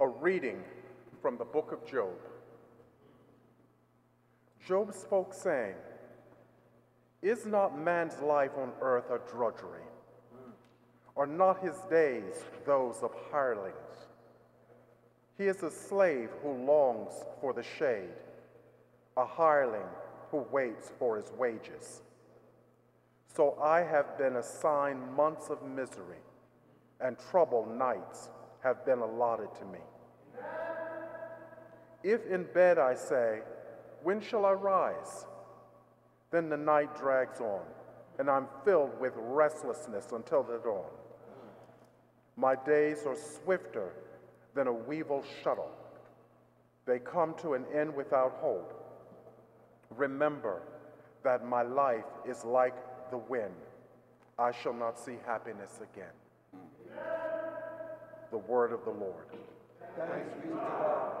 A reading from the book of Job. Job spoke, saying, Is not man's life on earth a drudgery? Are not his days those of hirelings? He is a slave who longs for the shade, a hireling who waits for his wages. So I have been assigned months of misery, and troubled nights have been allotted to me. If in bed I say, When shall I rise? Then the night drags on, and I'm filled with restlessness until the dawn. My days are swifter than a weevil shuttle. They come to an end without hope. Remember that my life is like the wind. I shall not see happiness again. The word of the Lord. Thanks be to God.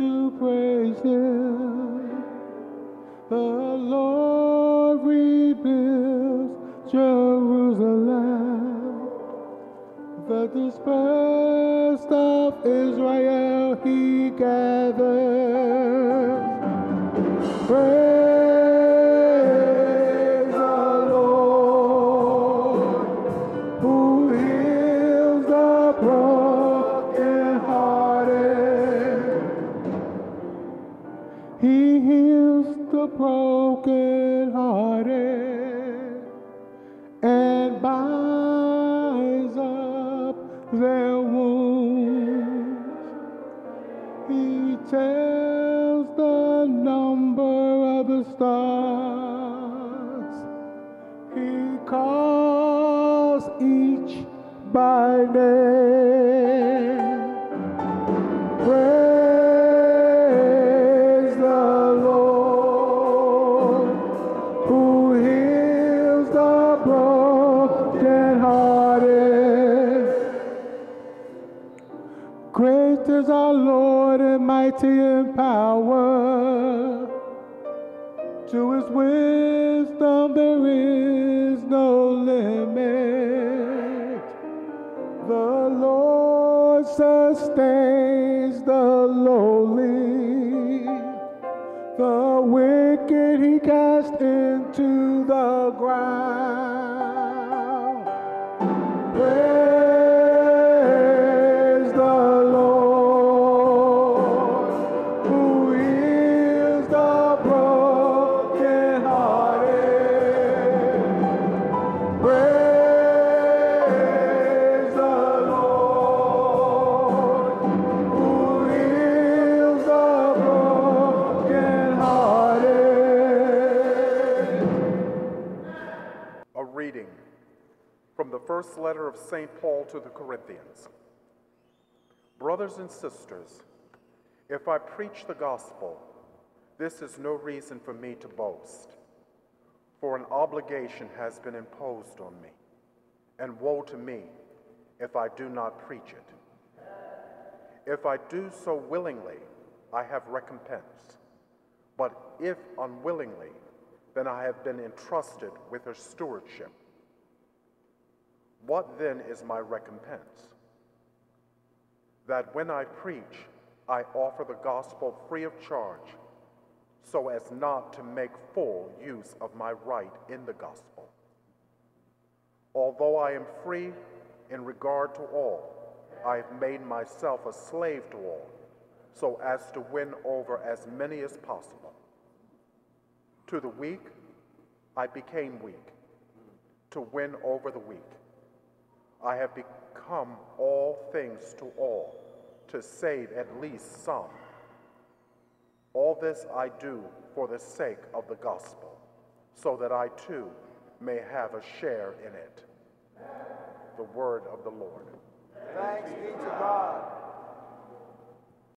to praise him. The Lord rebuilds Jerusalem. The dispersed of Israel he gathers. Praise heals the brokenhearted and binds up their wounds. He tells the number of the stars. He calls each by name. Lord mighty in power. To his wisdom there is no limit. The Lord sustains the lowly. The wicked he cast into the ground. Reading from the first letter of St. Paul to the Corinthians. Brothers and sisters, if I preach the gospel, this is no reason for me to boast, for an obligation has been imposed on me, and woe to me if I do not preach it. If I do so willingly, I have recompense, but if unwillingly, then I have been entrusted with her stewardship. What then is my recompense? That when I preach, I offer the gospel free of charge, so as not to make full use of my right in the gospel. Although I am free in regard to all, I have made myself a slave to all, so as to win over as many as possible. To the weak, I became weak, to win over the weak. I have become all things to all, to save at least some. All this I do for the sake of the gospel, so that I too may have a share in it. The word of the Lord. Thanks be to God.